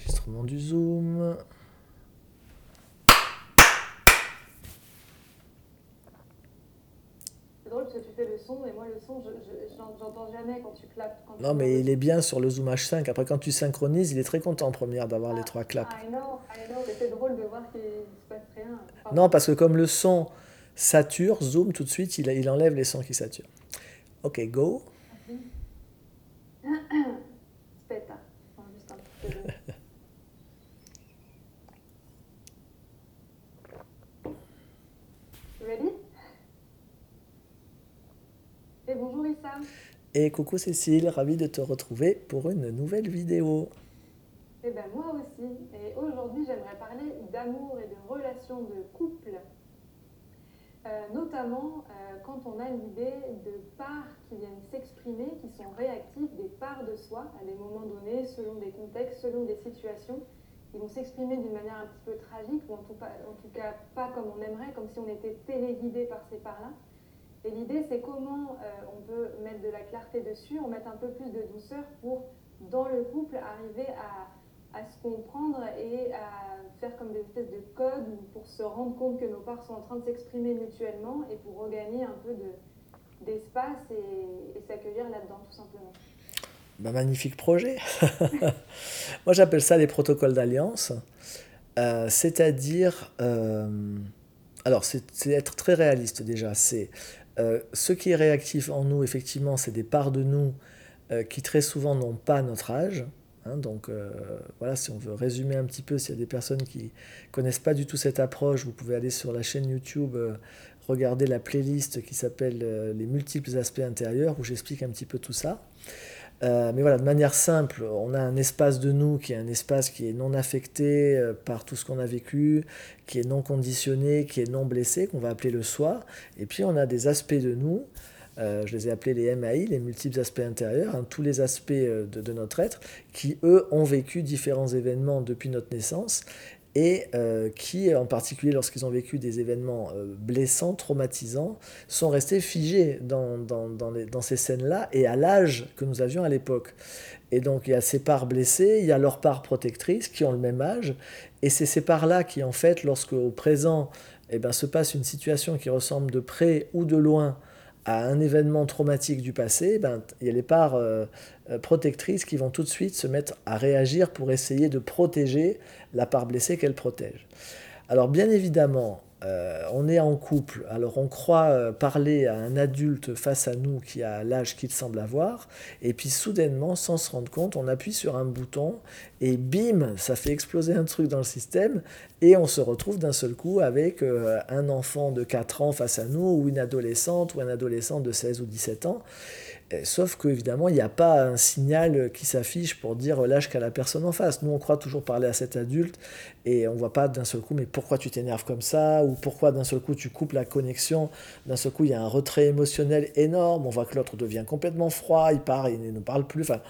Enregistrement du Zoom. C'est drôle parce que tu fais le son, et moi le son, je je- j'entends jamais quand tu clapes. quand tu Non, mais il est bien sur le Zoom H5. Après, quand tu synchronises, il est très content en première d'avoir les Ah, trois claps. Know, mais c'est drôle de voir qu'il se passe rien. Enfin, Non, parce que comme le son sature, Zoom, tout de suite, il, il enlève les sons qui saturent. Ok, go. Aspetta, Enfin, juste un petit peu de- Ready Et bonjour Issa. Et coucou Cécile, ravi de te retrouver pour une nouvelle vidéo. Eh ben moi aussi. Et aujourd'hui, j'aimerais parler d'amour et de relations de couple. Euh, notamment euh, quand on a l'idée de parts qui viennent s'exprimer, qui sont réactives, des parts de soi à des moments donnés, selon des contextes, selon des situations, qui vont s'exprimer d'une manière un petit peu tragique, ou en tout, pas- en tout cas pas comme on aimerait, comme si on était téléguidé par ces parts-là. Et l'idée, c'est comment euh, on peut mettre de la clarté dessus, en mettre un peu plus de douceur pour, dans le couple, arriver à, à se comprendre et à faire comme des espèces de codes ou pour se rendre compte que nos parts sont en train de s'exprimer mutuellement et pour regagner un peu de- d'espace et, et s'accueillir là-dedans, tout simplement. Bah, magnifique projet. Moi, j'appelle ça les protocoles d'alliance. Euh, C'est-à-dire, euh, alors, c'est c'est être très réaliste déjà. C'est euh, ce qui est réactif en nous, effectivement, c'est des parts de nous euh, qui très souvent n'ont pas notre âge. hein. donc euh, voilà, si on veut résumer un petit peu, s'il y a des personnes qui connaissent pas du tout cette approche, vous pouvez aller sur la chaîne YouTube, regarder la playlist qui s'appelle Les multiples aspects intérieurs, où j'explique un petit peu tout ça. Euh, mais voilà, de manière simple, on a un espace de nous qui est un espace qui est non affecté euh, par tout ce qu'on a vécu, qui est non conditionné, qui est non blessé, qu'on va appeler le soi. Et puis on a des aspects de nous, euh, je les ai appelés les MAI, les multiples aspects intérieurs, hein, tous les aspects de notre être, qui eux ont vécu différents événements depuis notre naissance et euh, qui, en particulier lorsqu'ils ont vécu des événements euh, blessants, traumatisants, sont restés figés dans, dans, dans ces scènes-là et à l'âge que nous avions à l'époque. Et donc il y a ces parts blessées, il y a leurs parts protectrices qui ont le même âge, et c'est ces parts-là qui, en fait, lorsque au présent eh ben, se passe une situation qui ressemble de près ou de loin à un événement traumatique du passé, ben, il y a les parts euh, euh, protectrices qui vont tout de suite se mettre à réagir pour essayer de protéger la part blessée qu'elle protège. Alors bien évidemment, euh, on est en couple, alors on croit euh, parler à un adulte face à nous qui a l'âge qu'il semble avoir, et puis soudainement, sans se rendre compte, on appuie sur un bouton, et bim, ça fait exploser un truc dans le système, et on se retrouve d'un seul coup avec euh, un enfant de 4 ans face à nous, ou une adolescente, ou un adolescent de 16 ou 17 ans. Euh, Sauf qu'évidemment, il n'y a pas un signal qui s'affiche pour dire l'âge qu'a la personne en face. Nous, on croit toujours parler à cet adulte et on ne voit pas d'un seul coup, mais pourquoi tu t'énerves comme ça Ou pourquoi d'un seul coup tu coupes la connexion? D'un seul coup, il y a un retrait émotionnel énorme. On voit que l'autre devient complètement froid, il part, il ne parle plus. Enfin,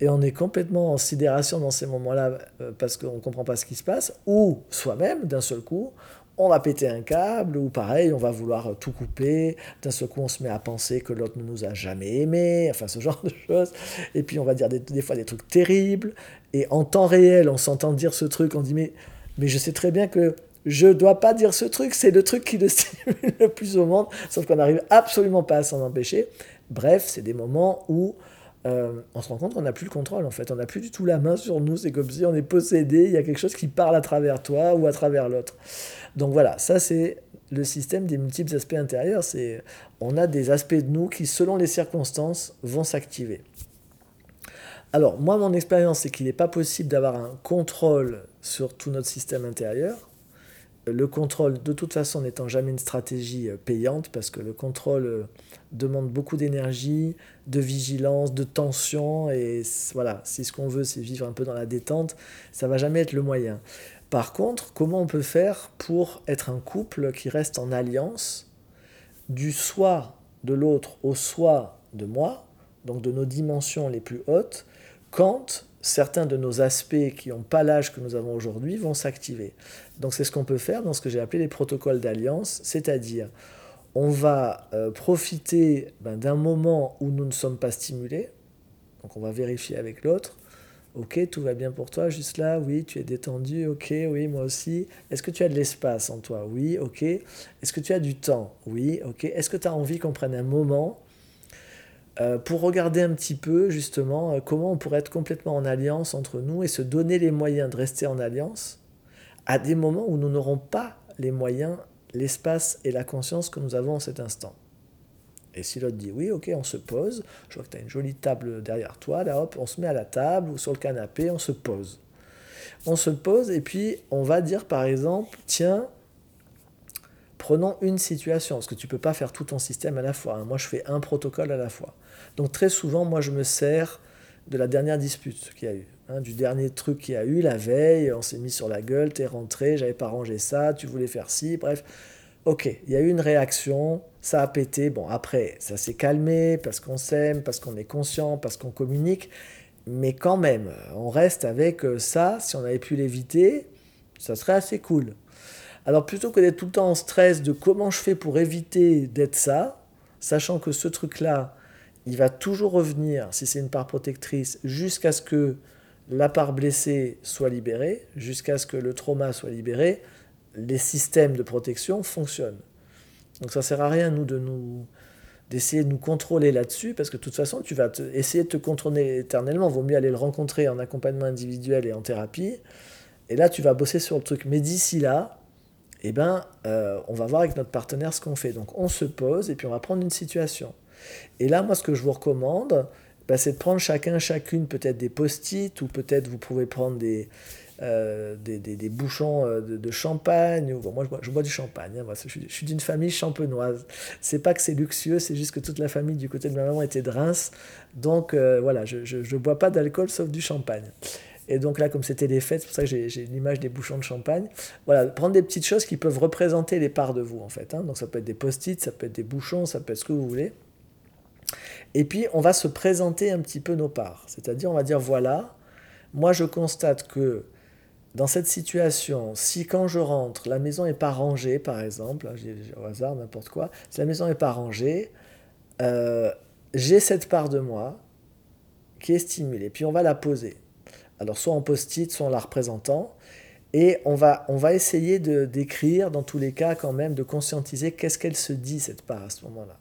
et on est complètement en sidération dans ces moments-là euh, parce qu'on ne comprend pas ce qui se passe. Ou soi-même, d'un seul coup, on va péter un câble, ou pareil, on va vouloir tout couper. D'un seul coup, on se met à penser que l'autre ne nous a jamais aimés, enfin ce genre de choses. Et puis on va dire des, fois des trucs terribles. Et en temps réel, on s'entend dire ce truc, on dit mais, mais je sais très bien que je dois pas dire ce truc, c'est le truc qui le stimule le plus au monde, sauf qu'on n'arrive absolument pas à s'en empêcher. Bref, c'est des moments où euh, on se rend compte qu'on n'a plus le contrôle en fait, on n'a plus du tout la main sur nous, c'est comme si on est possédé, il y a quelque chose qui parle à travers toi ou à travers l'autre. Donc voilà, ça c'est le système des multiples aspects intérieurs, c'est on a des aspects de nous qui selon les circonstances vont s'activer. Alors moi mon expérience c'est qu'il n'est pas possible d'avoir un contrôle sur tout notre système intérieur. Le contrôle, de toute façon, n'étant jamais une stratégie euh, payante, parce que le contrôle euh, demande beaucoup d'énergie, de vigilance, de tension, et voilà, si ce qu'on veut, c'est vivre un peu dans la détente, ça va jamais être le moyen. Par contre, comment on peut faire pour être un couple qui reste en alliance du soi de l'autre au soi de moi, donc de nos dimensions les plus hautes, quand certains de nos aspects qui n'ont pas l'âge que nous avons aujourd'hui vont s'activer. Donc c'est ce qu'on peut faire dans ce que j'ai appelé les protocoles d'alliance, c'est-à-dire on va euh, profiter ben, d'un moment où nous ne sommes pas stimulés, donc on va vérifier avec l'autre, Ok, tout va bien pour toi, juste là, oui, tu es détendu, ok, oui, moi aussi. Est-ce que tu as de l'espace en toi? Oui, ok. Est-ce que tu as du temps? Oui, ok. Est-ce que tu as envie qu'on prenne un moment euh, pour regarder un petit peu justement euh, comment on pourrait être complètement en alliance entre nous et se donner les moyens de rester en alliance à des moments où nous n'aurons pas les moyens, l'espace et la conscience que nous avons en cet instant. Et si l'autre dit oui, ok, on se pose, je vois que tu as une jolie table derrière toi, là hop, on se met à la table ou sur le canapé, on se pose. On se pose et puis on va dire par exemple, tiens, prenons une situation, parce que tu ne peux pas faire tout ton système à la fois. Hein. Moi, je fais un protocole à la fois. Donc très souvent, moi, je me sers de la dernière dispute qu'il y a eu. Hein, du dernier truc qu'il y a eu la veille, on s'est mis sur la gueule, t'es rentré, j'avais pas rangé ça, tu voulais faire ci, bref. Ok, il y a eu une réaction, ça a pété. Bon, après, ça s'est calmé parce qu'on s'aime, parce qu'on est conscient, parce qu'on communique. Mais quand même, on reste avec euh, ça. Si on avait pu l'éviter, ça serait assez cool. Alors plutôt que d'être tout le temps en stress de comment je fais pour éviter d'être ça, sachant que ce truc-là, il va toujours revenir, si c'est une part protectrice, jusqu'à ce que la part blessée soit libérée, jusqu'à ce que le trauma soit libéré, les systèmes de protection fonctionnent. Donc ça sert à rien nous de nous d'essayer de nous contrôler là-dessus parce que de toute façon tu vas essayer de te contrôler éternellement. Vaut mieux aller le rencontrer en accompagnement individuel et en thérapie. Et là tu vas bosser sur le truc. Mais d'ici là, eh ben, euh, on va voir avec notre partenaire ce qu'on fait. Donc on se pose et puis on va prendre une situation. Et là, moi, ce que je vous recommande, bah, c'est de prendre chacun, chacune, peut-être des post-it, ou peut-être vous pouvez prendre des, euh, des, bouchons euh, de, champagne. Moi, je bois, du champagne. Hein, moi, je, suis, d'une famille champenoise. C'est pas que c'est luxueux, c'est juste que toute la famille du côté de ma maman était de Reims. Donc voilà, je ne bois pas d'alcool sauf du champagne. Et donc là, comme c'était les fêtes, c'est pour ça que j'ai l'image des bouchons de champagne. Voilà, prendre des petites choses qui peuvent représenter les parts de vous, en fait. Hein. Donc ça peut être des post-it, ça peut être des bouchons, ça peut être ce que vous voulez. Et puis, on va se présenter un petit peu nos parts. C'est-à-dire, on va dire, voilà, moi je constate que dans cette situation, si quand je rentre, la maison n'est pas rangée, par exemple, j'ai au hasard, n'importe quoi, si la maison n'est pas rangée, euh, j'ai cette part de moi qui est stimulée. Puis on va la poser. Alors soit en post-it, soit en la représentant. Et on va, on va essayer de d'écrire, dans tous les cas, quand même, de conscientiser qu'est-ce qu'elle se dit, cette part, à ce moment-là.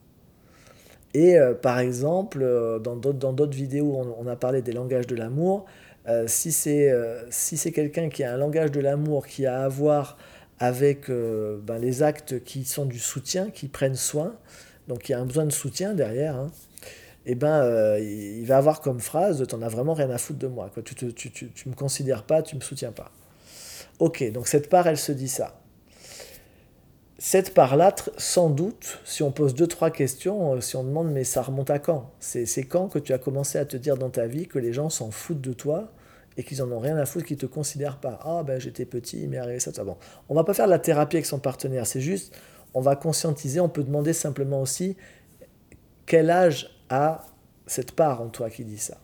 Et euh, par exemple, euh, dans d'autres vidéos, on, a parlé des langages de l'amour. Euh, si c'est si quelqu'un qui a un langage de l'amour qui a à voir avec ben, les actes qui sont du soutien, qui prennent soin, donc il y a un besoin de soutien derrière, hein, eh ben, il va avoir comme phrase T'en as vraiment rien à foutre de moi, quoi. Tu, ne tu, tu, tu, me considères pas, tu me soutiens pas. Ok, donc cette part, elle se dit ça. Cette part-là, sans doute, si on pose deux, trois questions, si on demande mais ça remonte à quand? C'est quand que tu as commencé à te dire dans ta vie que les gens s'en foutent de toi et qu'ils en ont rien à foutre, qu'ils te considèrent pas? Ah ben j'étais petit, il m'est arrivé ça, ça. Bon, on va pas faire de la thérapie avec son partenaire, c'est juste, on va conscientiser, on peut demander simplement aussi quel âge a cette part en toi qui dit ça.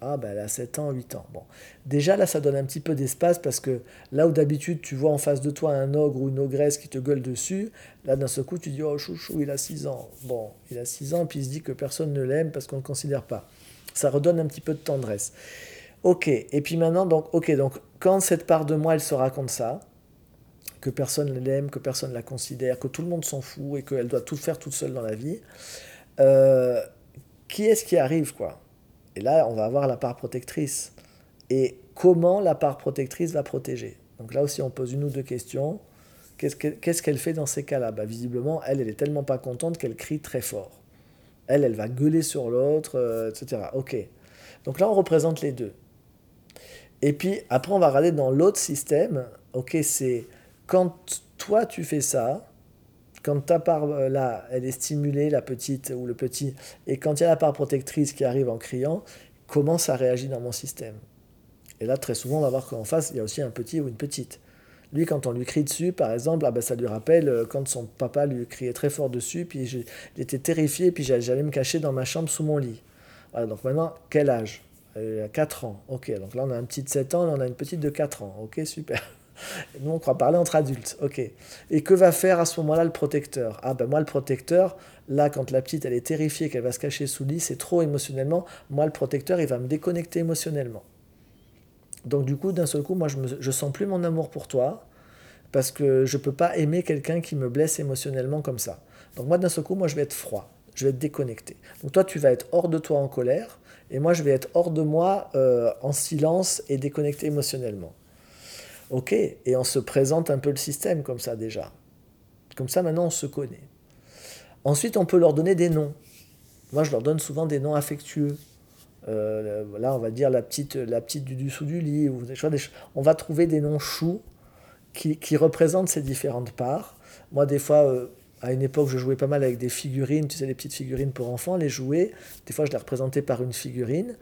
Ah ben elle a 7 ans, 8 ans. Bon. Déjà là ça donne un petit peu d'espace parce que là où d'habitude tu vois en face de toi un ogre ou une ogresse qui te gueule dessus, là d'un seul coup tu dis oh chouchou il a 6 ans. Bon, il a 6 ans puis il se dit que personne ne l'aime parce qu'on ne le considère pas. Ça redonne un petit peu de tendresse. Ok, et puis maintenant, donc, ok, donc quand cette part de moi, elle se raconte ça, que personne ne l'aime, que personne ne la considère, que tout le monde s'en fout et qu'elle doit tout faire toute seule dans la vie, euh, qui est-ce qui arrive, quoi? Et là, on va avoir la part protectrice. Et comment la part protectrice va protéger? Donc là aussi, on pose une ou deux questions. Qu'est-ce qu'elle fait dans ces cas-là? Bah, Visiblement, elle, elle est tellement pas contente qu'elle crie très fort. Elle, elle va gueuler sur l'autre, euh, etc. Ok. Donc là, on représente les deux. Et puis après, on va regarder dans l'autre système. Ok, c'est quand toi tu fais ça, quand ta part euh, là, elle est stimulée, la petite ou le petit, et quand il y a la part protectrice qui arrive en criant, comment ça réagit dans mon système? Et là, très souvent, on va voir qu'en face, il y a aussi un petit ou une petite. Lui, quand on lui crie dessus, par exemple, ah ben, ça lui rappelle euh, quand son papa lui criait très fort dessus, puis j'étais terrifié, puis j'allais me cacher dans ma chambre sous mon lit. Voilà, donc maintenant, quel âge? Elle a 4 ans. Ok, donc là on a un petit de 7 ans, là on a une petite de 4 ans. Ok, super. Nous on croit parler entre adultes. Ok. Et que va faire à ce moment-là le protecteur? Ah ben moi le protecteur, là quand la petite elle est terrifiée qu'elle va se cacher sous le lit, c'est trop émotionnellement. Moi le protecteur il va me déconnecter émotionnellement. Donc du coup, d'un seul coup, moi, je, me, sens plus mon amour pour toi parce que je peux pas aimer quelqu'un qui me blesse émotionnellement comme ça. Donc moi, d'un seul coup, moi, je vais être froid, je vais être déconnecté. Donc toi, tu vas être hors de toi en colère et moi, je vais être hors de moi euh, en silence et déconnecté émotionnellement. Ok, et on se présente un peu le système comme ça déjà. Comme ça, maintenant, on se connaît. Ensuite, on peut leur donner des noms. Moi, je leur donne souvent des noms affectueux. Euh, là, on va dire la petite, la petite du dessous du lit. Ou des on va trouver des noms choux qui, qui, représentent ces différentes parts. Moi, des fois, euh, à une époque, je jouais pas mal avec des figurines, tu sais, les petites figurines pour enfants, les jouets. Des fois, je les représentais par une figurine.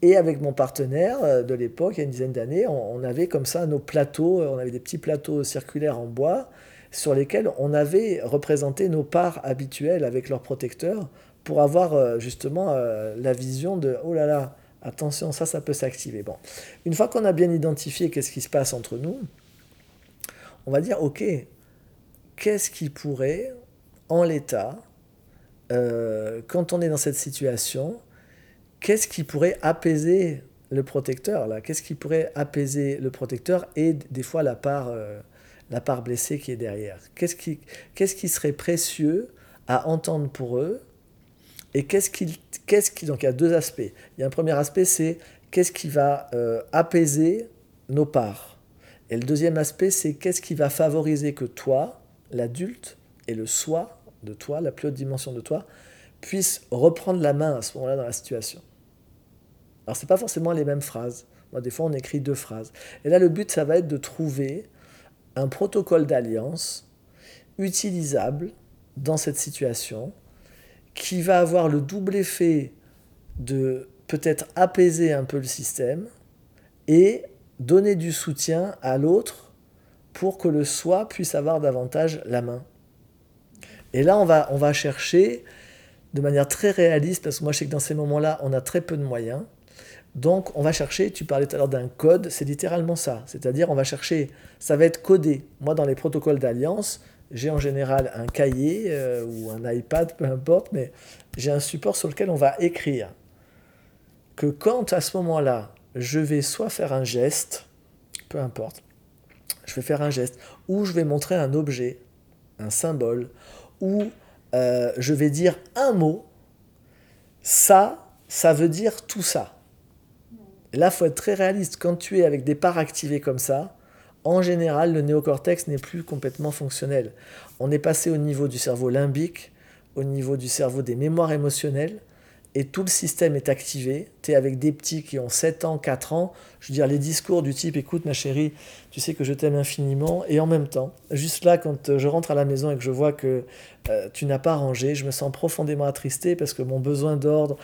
Et avec mon partenaire euh, de l'époque, il y a une dizaine d'années, on, avait comme ça nos plateaux, on avait des petits plateaux circulaires en bois sur lesquels on avait représenté nos parts habituelles avec leurs protecteurs pour avoir euh, justement euh, la vision de oh là là, attention, ça, ça peut s'activer. Bon, une fois qu'on a bien identifié qu'est-ce qui se passe entre nous, on va dire ok, qu'est-ce qui pourrait, en l'état, quand on est dans cette situation, qu'est-ce qui pourrait apaiser le protecteur là? Qu'est-ce qui pourrait apaiser le protecteur et des fois la part, euh, la part blessée qui est derrière? Qu'est-ce qui, qu'est-ce qui serait précieux à entendre pour eux Et qu'est-ce qui, qu'est-ce qui... Donc il y a deux aspects. Il y a un premier aspect, c'est qu'est-ce qui va euh, apaiser nos parts Et le deuxième aspect, c'est qu'est-ce qui va favoriser que toi, l'adulte, et le soi de toi, la plus haute dimension de toi, puisse reprendre la main à ce moment-là dans la situation. Alors, ce n'est pas forcément les mêmes phrases. Des fois, on écrit deux phrases. Et là, le but, ça va être de trouver un protocole d'alliance utilisable dans cette situation qui va avoir le double effet de peut-être apaiser un peu le système et donner du soutien à l'autre pour que le soi puisse avoir davantage la main. Et là, on va, on va chercher de manière très réaliste, parce que moi je sais que dans ces moments-là, on a très peu de moyens, donc, on va chercher, tu parlais tout à l'heure d'un code, c'est littéralement ça. C'est-à-dire, on va chercher, ça va être codé. Moi, dans les protocoles d'alliance, j'ai en général un cahier euh, ou un iPad, peu importe, mais j'ai un support sur lequel on va écrire que quand à ce moment-là, je vais soit faire un geste, peu importe, je vais faire un geste, ou je vais montrer un objet, un symbole, ou euh, je vais dire un mot, ça, ça veut dire tout ça. Là, faut être très réaliste. Quand tu es avec des parts activées comme ça, en général, le néocortex n'est plus complètement fonctionnel. On est passé au niveau du cerveau limbique, au niveau du cerveau des mémoires émotionnelles, et tout le système est activé. Tu es avec des petits qui ont 7 ans, 4 ans. Je veux dire, les discours du type écoute, ma chérie, tu sais que je t'aime infiniment. Et en même temps, juste là, quand je rentre à la maison et que je vois que euh, tu n'as pas rangé, je me sens profondément attristé parce que mon besoin d'ordre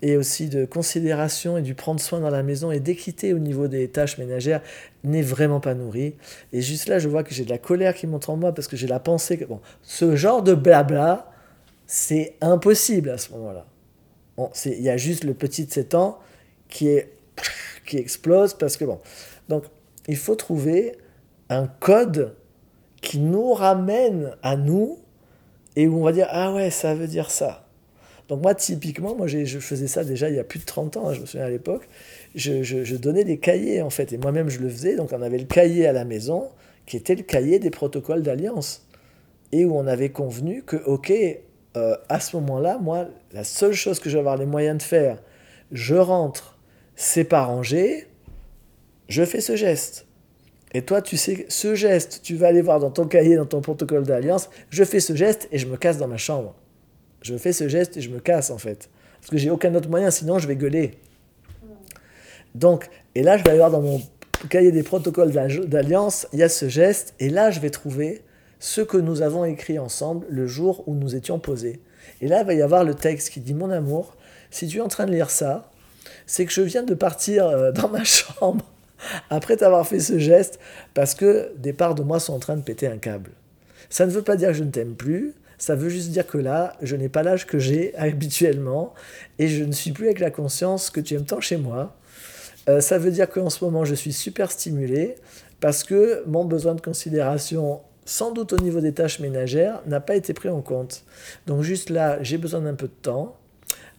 et aussi de considération et du prendre soin dans la maison et d'équité au niveau des tâches ménagères n'est vraiment pas nourri. Et juste là, je vois que j'ai de la colère qui monte en moi parce que j'ai la pensée que bon, ce genre de blabla, c'est impossible à ce moment-là il y a juste le petit de 7 ans qui, explose parce que bon. Donc, il faut trouver un code qui nous ramène à nous et où on va dire Ah ouais, ça veut dire ça. Donc, moi, typiquement, moi, je faisais ça déjà il y a plus de 30 ans, hein, je me souviens à l'époque. Je, je, donnais des cahiers en fait, et moi-même je le faisais. Donc, on avait le cahier à la maison qui était le cahier des protocoles d'alliance et où on avait convenu que, ok, euh, à ce moment-là, moi, la seule chose que je vais avoir les moyens de faire, je rentre, c'est pas rangé, je fais ce geste. Et toi, tu sais, ce geste, tu vas aller voir dans ton cahier, dans ton protocole d'alliance, je fais ce geste et je me casse dans ma chambre. Je fais ce geste et je me casse en fait. Parce que j'ai aucun autre moyen, sinon je vais gueuler. Donc, et là, je vais aller voir dans mon cahier des protocoles d'alliance, il y a ce geste, et là, je vais trouver ce que nous avons écrit ensemble le jour où nous étions posés. Et là, il va y avoir le texte qui dit Mon amour, si tu es en train de lire ça, c'est que je viens de partir euh, dans ma chambre après t'avoir fait ce geste parce que des parts de moi sont en train de péter un câble. Ça ne veut pas dire que je ne t'aime plus, ça veut juste dire que là, je n'ai pas l'âge que j'ai habituellement et je ne suis plus avec la conscience que tu aimes tant chez moi. Euh, ça veut dire qu'en ce moment, je suis super stimulé parce que mon besoin de considération sans doute au niveau des tâches ménagères, n'a pas été pris en compte. Donc juste là, j'ai besoin d'un peu de temps.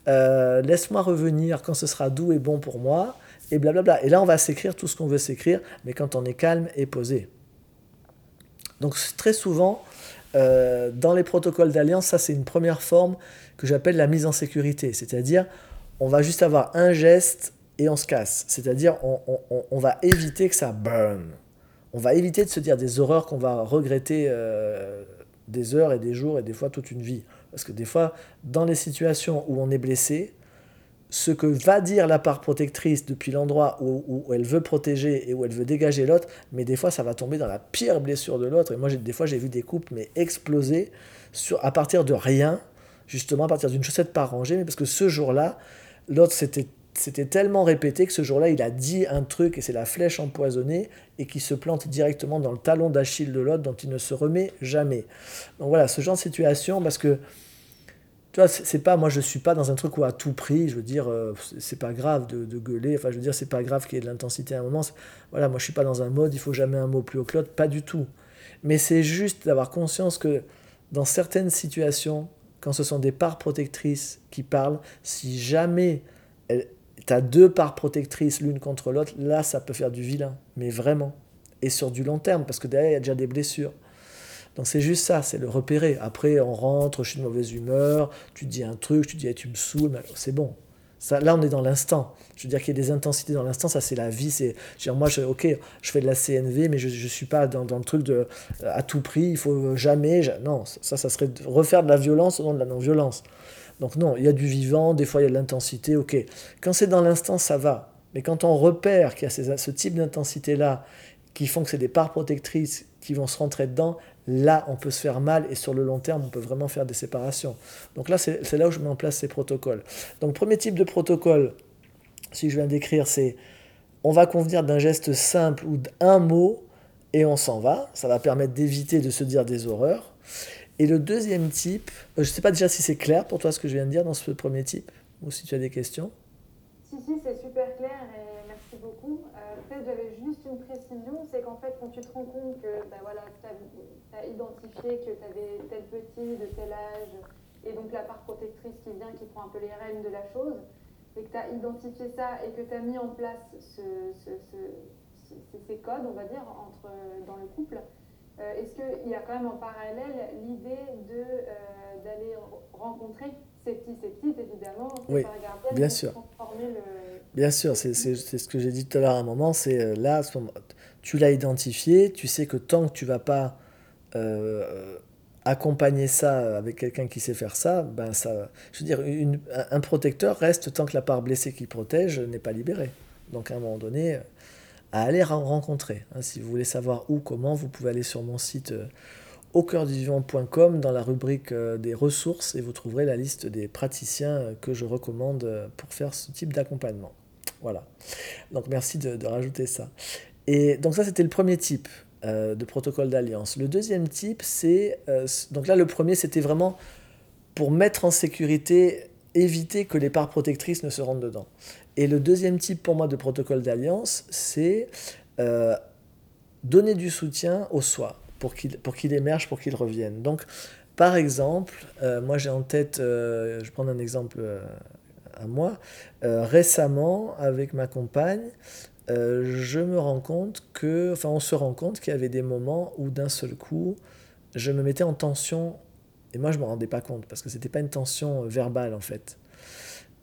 Euh, laisse-moi revenir quand ce sera doux et bon pour moi. et blablabla. Et là, on va s'écrire tout ce qu'on veut s'écrire, mais quand on est calme et posé. Donc très souvent, euh, dans les protocoles d'alliance, ça c'est une première forme que j'appelle la mise en sécurité. C'est-à-dire, on va juste avoir un geste et on se casse. C'est-à-dire, on, va éviter que ça burn. On va éviter de se dire des horreurs qu'on va regretter euh, des heures et des jours et des fois toute une vie. Parce que des fois, dans les situations où on est blessé, ce que va dire la part protectrice depuis l'endroit où, elle veut protéger et où elle veut dégager l'autre, mais des fois ça va tomber dans la pire blessure de l'autre. Et moi, des fois, j'ai vu des couples mais exploser sur, à partir de rien, justement à partir d'une chaussette pas rangée, mais parce que ce jour-là, l'autre c'était c'était tellement répété que ce jour-là, il a dit un truc et c'est la flèche empoisonnée et qui se plante directement dans le talon d'Achille de l'autre dont il ne se remet jamais. Donc voilà, ce genre de situation, parce que tu vois, c'est pas, moi je suis pas dans un truc où à tout prix, je veux dire, euh, c'est pas grave de, gueuler, enfin je veux dire, c'est pas grave qu'il y ait de l'intensité à un moment. Voilà, moi je suis pas dans un mode, il faut jamais un mot plus haut que l'autre, pas du tout. Mais c'est juste d'avoir conscience que dans certaines situations, quand ce sont des parts protectrices qui parlent, si jamais tu as deux parts protectrices l'une contre l'autre, là ça peut faire du vilain, mais vraiment. Et sur du long terme, parce que derrière il y a déjà des blessures. Donc c'est juste ça, c'est le repérer. Après, on rentre, je suis de mauvaise humeur, tu dis un truc, tu dis tu me saoules, c'est bon. Ça, là, on est dans l'instant. Je veux dire qu'il y a des intensités dans l'instant, ça c'est la vie. C'est, moi, je, ok, je fais de la CNV, mais je ne suis pas dans, dans, le truc de euh, à tout prix, il faut jamais. non, ça, ça serait refaire de la violence au nom de la non-violence. Donc non, il y a du vivant, des fois il y a de l'intensité, ok. Quand c'est dans l'instant, ça va. Mais quand on repère qu'il y a ce type d'intensité-là, qui font que c'est des parts protectrices qui vont se rentrer dedans, là, on peut se faire mal et sur le long terme, on peut vraiment faire des séparations. Donc là, c'est là où je mets en place ces protocoles. Donc, premier type de protocole, si je viens d'écrire, c'est on va convenir d'un geste simple ou d'un mot et on s'en va. Ça va permettre d'éviter de se dire des horreurs. Et le deuxième type, euh, je ne sais pas déjà si c'est clair pour toi ce que je viens de dire dans ce premier type, ou si tu as des questions. Si, si, c'est super clair et merci beaucoup. Euh, peut-être j'avais juste une précision, c'est qu'en fait, quand tu te rends compte que ben voilà, tu as, identifié que tu avais tel petit, de tel âge, et donc la part protectrice qui vient, qui prend un peu les rênes de la chose, et que tu as identifié ça et que tu as mis en place ces codes, on va dire, entre, dans le couple, est-ce qu'il y a quand même en parallèle l'idée euh, d'aller rencontrer ces petits, ces petites, évidemment, oui, bien sûr. Bien sûr, c'est ce que j'ai dit tout à l'heure à un moment, c'est euh, là, tu l'as identifié, tu sais que tant que tu vas pas accompagner ça avec quelqu'un qui sait faire ça, ben ça, je veux dire, une, un protecteur reste tant que la part blessée qui protège n'est pas libérée. Donc à un moment donné, à aller rencontrer. Hein, si vous voulez savoir où, comment, vous pouvez aller sur mon site euh, dans la rubrique euh, des ressources et vous trouverez la liste des praticiens euh, que je recommande pour faire ce type d'accompagnement. Voilà. Donc merci de, rajouter ça. Et donc ça c'était le premier type de protocole d'alliance. Le deuxième type c'est donc là le premier c'était vraiment pour mettre en sécurité, éviter que les parts protectrices ne se rendent dedans. Et le deuxième type pour moi de protocole d'alliance, c'est euh, donner du soutien au soi pour qu'il pour émerge, pour qu'il revienne. Donc, par exemple, euh, moi j'ai en tête, euh, je prends un exemple à moi, récemment avec ma compagne, je me rends compte que, enfin on se rend compte qu'il y avait des moments où d'un seul coup, je me mettais en tension, et moi je ne me rendais pas compte, parce que ce n'était pas une tension verbale en fait.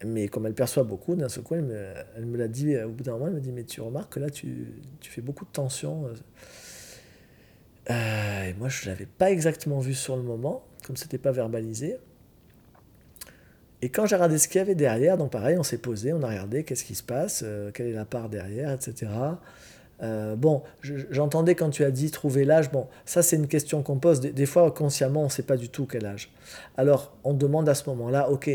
Mais comme elle perçoit beaucoup, d'un seul coup, elle me, elle me l'a dit au bout d'un moment, elle me dit, mais tu remarques que là, tu, tu fais beaucoup de tension. Euh, euh, et moi, je ne l'avais pas exactement vu sur le moment, comme ce n'était pas verbalisé. Et quand j'ai regardé ce qu'il y avait derrière, donc pareil, on s'est posé, on a regardé qu'est-ce qui se passe, euh, quelle est la part derrière, etc. bon, j'entendais quand tu as dit trouver l'âge, bon, ça c'est une question qu'on pose. Des, des, fois, consciemment, on ne sait pas du tout quel âge. Alors, on demande à ce moment-là, ok,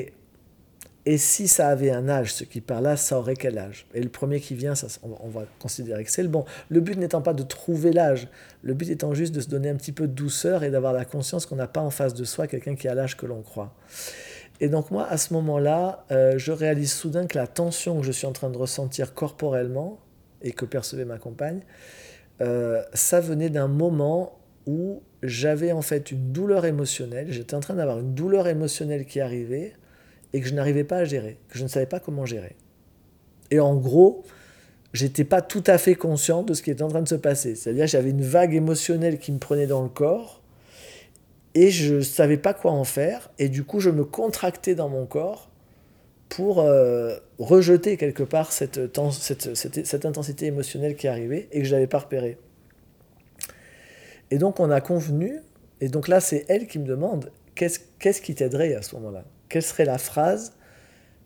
et si ça avait un âge, ce qui par là, ça aurait quel âge? Et le premier qui vient, ça, on, va considérer que c'est le bon. Le but n'étant pas de trouver l'âge, le but étant juste de se donner un petit peu de douceur et d'avoir la conscience qu'on n'a pas en face de soi quelqu'un qui a l'âge que l'on croit. Et donc moi, à ce moment-là, euh, je réalise soudain que la tension que je suis en train de ressentir corporellement et que percevait ma compagne, euh, ça venait d'un moment où j'avais en fait une douleur émotionnelle, j'étais en train d'avoir une douleur émotionnelle qui arrivait, et que je n'arrivais pas à gérer, que je ne savais pas comment gérer. Et en gros, j'étais pas tout à fait conscient de ce qui était en train de se passer. C'est-à-dire j'avais une vague émotionnelle qui me prenait dans le corps et je ne savais pas quoi en faire et du coup je me contractais dans mon corps pour euh, rejeter quelque part cette, intensité émotionnelle qui arrivait et que je n'avais pas repérée. Et donc on a convenu, et donc là c'est elle qui me demande qu'est-ce qu'est-ce qui t'aiderait à ce moment-là? Quelle serait la phrase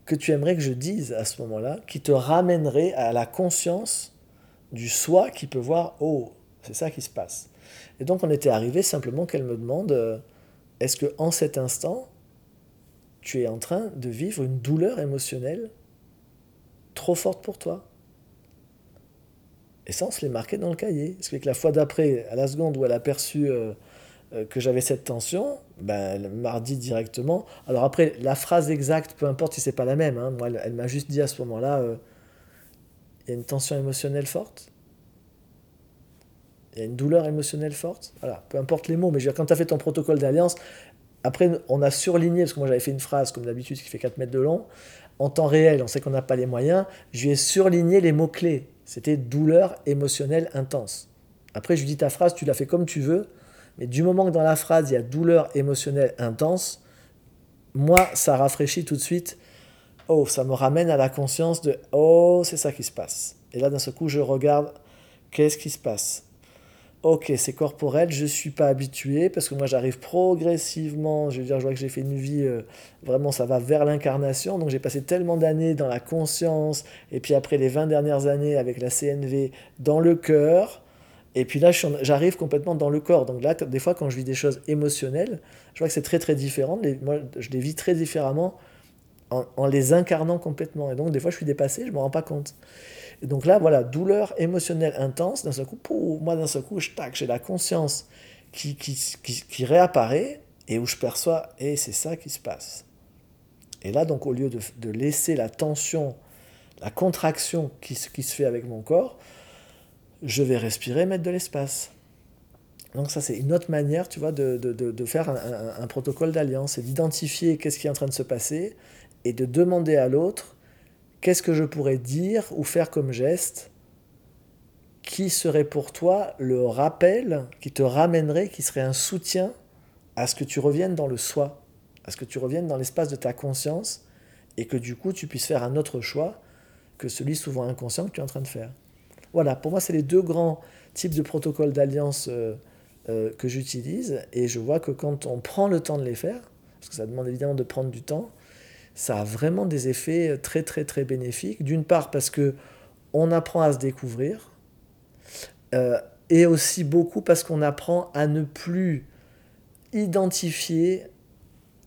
que tu aimerais que je dise à ce moment-là, qui te ramènerait à la conscience du soi qui peut voir, oh, c'est ça qui se passe? Et donc on était arrivé simplement qu'elle me demande, euh, est-ce que en cet instant, tu es en train de vivre une douleur émotionnelle trop forte pour toi Et ça, on se l'est marqué dans le cahier. Ce que la fois d'après, à la seconde où elle a perçu euh, euh, que j'avais cette tension, ben, elle m'a dit directement. Alors après, la phrase exacte, peu importe si c'est pas la même, hein, moi, elle, m'a juste dit à ce moment-là euh, il y a une tension émotionnelle forte, il y a une douleur émotionnelle forte. Voilà, peu importe les mots, mais je quand tu as fait ton protocole d'alliance, après, on a surligné, parce que moi j'avais fait une phrase comme d'habitude qui fait 4 mètres de long, en temps réel, on sait qu'on n'a pas les moyens, je lui ai surligné les mots-clés. C'était douleur émotionnelle intense. Après, je lui dis ta phrase, tu la fais comme tu veux, mais du moment que dans la phrase, il y a douleur émotionnelle intense, moi, ça rafraîchit tout de suite. Oh, ça me ramène à la conscience de Oh, c'est ça qui se passe. Et là, d'un seul coup, je regarde qu'est-ce qui se passe? Ok, c'est corporel, je ne suis pas habitué parce que moi j'arrive progressivement, je veux dire, je vois que j'ai fait une vie, euh, vraiment ça va vers l'incarnation, donc j'ai passé tellement d'années dans la conscience, et puis après les 20 dernières années avec la CNV dans le cœur, et puis là, j'arrive complètement dans le corps. Donc là, des fois, quand je vis des choses émotionnelles, je vois que c'est très très différent. Moi, je les vis très différemment en, les incarnant complètement. Et donc, des fois, je suis dépassé, je ne me rends pas compte. Et donc là, voilà, douleur émotionnelle intense. D'un seul coup, pour moi, d'un seul coup, je tac, j'ai la conscience qui, qui, qui, réapparaît et où je perçois, et c'est ça qui se passe. Et là, donc, au lieu de, de laisser la tension, la contraction qui, qui se fait avec mon corps, je vais respirer, mettre de l'espace. Donc ça, c'est une autre manière, tu vois, de, de, de faire un, un, protocole d'alliance, c'est d'identifier qu'est-ce qui est en train de se passer et de demander à l'autre qu'est-ce que je pourrais dire ou faire comme geste qui serait pour toi le rappel, qui te ramènerait, qui serait un soutien à ce que tu reviennes dans le soi, à ce que tu reviennes dans l'espace de ta conscience et que du coup tu puisses faire un autre choix que celui souvent inconscient que tu es en train de faire. Voilà, pour moi, c'est les deux grands types de protocoles d'alliance euh, euh, que j'utilise. Et je vois que quand on prend le temps de les faire, parce que ça demande évidemment de prendre du temps, ça a vraiment des effets très, très, très bénéfiques. D'une part, parce que on apprend à se découvrir. Euh, et aussi beaucoup parce qu'on apprend à ne plus identifier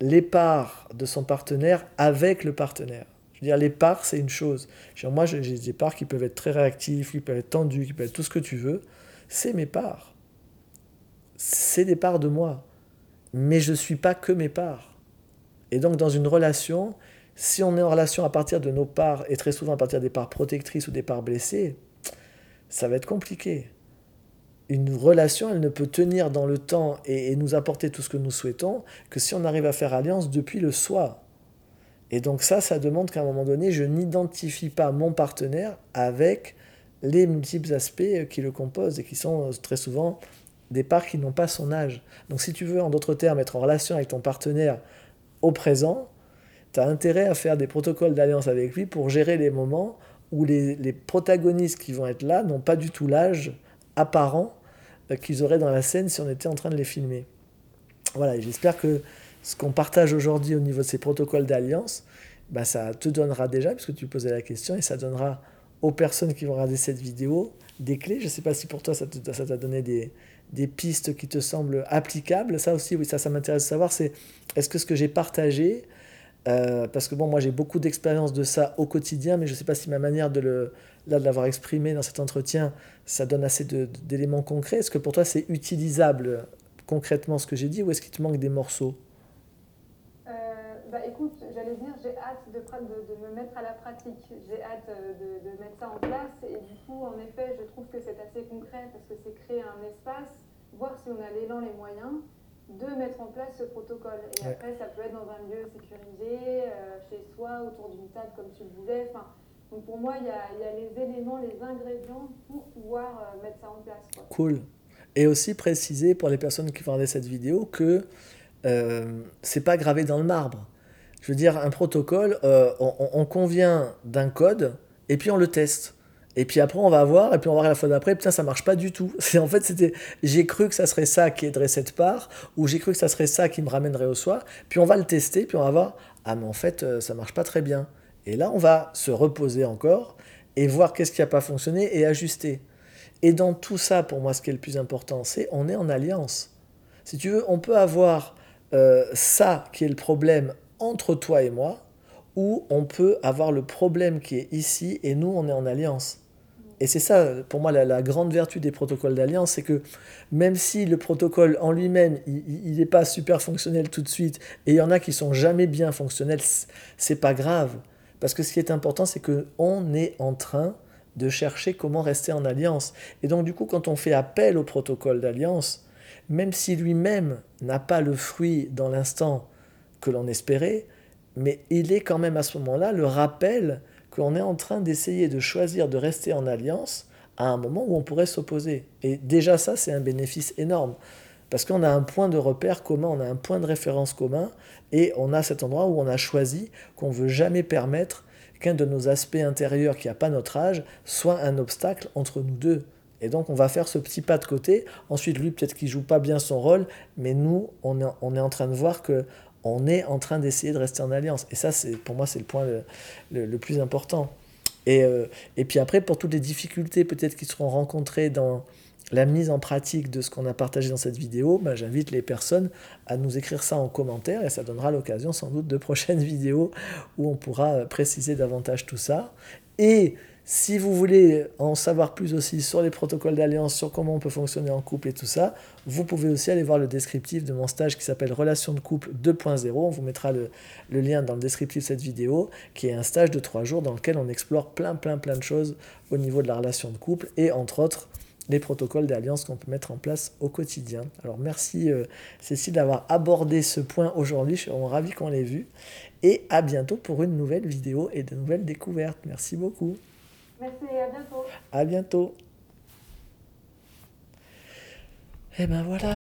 les parts de son partenaire avec le partenaire. Je veux dire, les parts, c'est une chose. moi, j'ai des parts qui peuvent être très réactifs, qui peuvent être tendus, qui peuvent être tout ce que tu veux. C'est mes parts. C'est des parts de moi. Mais je ne suis pas que mes parts. Et donc, dans une relation, si on est en relation à partir de nos parts, et très souvent à partir des parts protectrices ou des parts blessées, ça va être compliqué. Une relation, elle ne peut tenir dans le temps et, nous apporter tout ce que nous souhaitons que si on arrive à faire alliance depuis le soi. Et donc ça, ça demande qu'à un moment donné, je n'identifie pas mon partenaire avec les multiples aspects qui le composent et qui sont euh, très souvent des parts qui n'ont pas son âge. Donc si tu veux, en d'autres termes, être en relation avec ton partenaire au présent, tu as intérêt à faire des protocoles d'alliance avec lui pour gérer les moments où les, protagonistes qui vont être là n'ont pas du tout l'âge apparent euh, qu'ils auraient dans la scène si on était en train de les filmer. Voilà, j'espère que ce qu'on partage aujourd'hui au niveau de ces protocoles d'alliance, bah, ça te donnera déjà, puisque tu posais la question, et ça donnera aux personnes qui vont regarder cette vidéo des clés. Je ne sais pas si pour toi ça t'a donné des, des, pistes qui te semblent applicables. Ça aussi, oui, ça, ça m'intéresse de savoir, c'est est-ce que ce que j'ai partagé, euh, parce que bon, moi j'ai beaucoup d'expérience de ça au quotidien, mais je ne sais pas si ma manière de le, là, de l'avoir exprimé dans cet entretien, ça donne assez d'éléments concrets. Est-ce que pour toi c'est utilisable concrètement ce que j'ai dit, ou est-ce qu'il te manque des morceaux? Bah écoute, j'allais dire, j'ai hâte de, de, me mettre à la pratique. J'ai hâte euh, de, de, mettre ça en place. Et du coup, en effet, je trouve que c'est assez concret parce que c'est créer un espace, voir si on a l'élan, les moyens de mettre en place ce protocole. Et après, ça peut être dans un lieu sécurisé, euh, chez soi, autour d'une table comme tu le voulais. Enfin, Donc pour moi, il y a, il y a les éléments, les ingrédients pour pouvoir euh, mettre ça en place. quoi. Cool. Et aussi préciser pour les personnes qui vont regarder cette vidéo que euh, c'est pas gravé dans le marbre. Je veux dire, un protocole, euh, on, on- on convient d'un code et puis on le teste. Et puis après, on va voir, et puis on va voir la fois d'après, putain, ça marche pas du tout. En fait, c'était, j'ai cru que ça serait ça qui aiderait cette part, ou j'ai cru que ça serait ça qui me ramènerait au soir. Puis on va le tester, puis on va voir, ah mais en fait, euh, ça marche pas très bien. Et là, on va se reposer encore et voir qu'est-ce qui a pas fonctionné et ajuster. Et dans tout ça, pour moi, ce qui est le plus important, c'est on est en alliance. Si tu veux, on peut avoir euh, ça qui est le problème entre toi et moi, ou on peut avoir le problème qui est ici et nous, on est en alliance. Et c'est ça, pour moi, la, la grande vertu des protocoles d'alliance, c'est que même si le protocole en lui-même, il n'est pas super fonctionnel tout de suite, et il y en a qui sont jamais bien fonctionnels, c'est pas grave. Parce que ce qui est important, c'est que on est en train de chercher comment rester en alliance. Et donc, du coup, quand on fait appel au protocole d'alliance, même si lui-même n'a pas le fruit dans l'instant que l'on espérait, mais il est quand même à ce moment-là le rappel qu'on est en train d'essayer de choisir de rester en alliance à un moment où on pourrait s'opposer. Et déjà ça, c'est un bénéfice énorme. Parce qu'on a un point de repère commun, on a un point de référence commun, et on a cet endroit où on a choisi qu'on ne veut jamais permettre qu'un de nos aspects intérieurs qui n'a pas notre âge soit un obstacle entre nous deux. Et donc on va faire ce petit pas de côté. Ensuite, lui, peut-être qu'il joue pas bien son rôle, mais nous, on est en train de voir que on est en train d'essayer de rester en alliance. Et ça, c'est pour moi, c'est le point le, plus important. Et, euh, et puis après, pour toutes les difficultés peut-être qui seront rencontrées dans la mise en pratique de ce qu'on a partagé dans cette vidéo, ben, j'invite les personnes à nous écrire ça en commentaire et ça donnera l'occasion sans doute de prochaines vidéos où on pourra préciser davantage tout ça. Et si vous voulez en savoir plus aussi sur les protocoles d'alliance, sur comment on peut fonctionner en couple et tout ça, vous pouvez aussi aller voir le descriptif de mon stage qui s'appelle Relations de couple 2.0. On vous mettra le, lien dans le descriptif de cette vidéo, qui est un stage de trois jours dans lequel on explore plein, plein, plein de choses au niveau de la relation de couple et entre autres les protocoles d'alliance qu'on peut mettre en place au quotidien. Alors merci euh, Cécile d'avoir abordé ce point aujourd'hui, je suis ravi qu'on l'ait vu. Et à bientôt pour une nouvelle vidéo et de nouvelles découvertes. Merci beaucoup. Merci et à bientôt. À bientôt. Et ben voilà.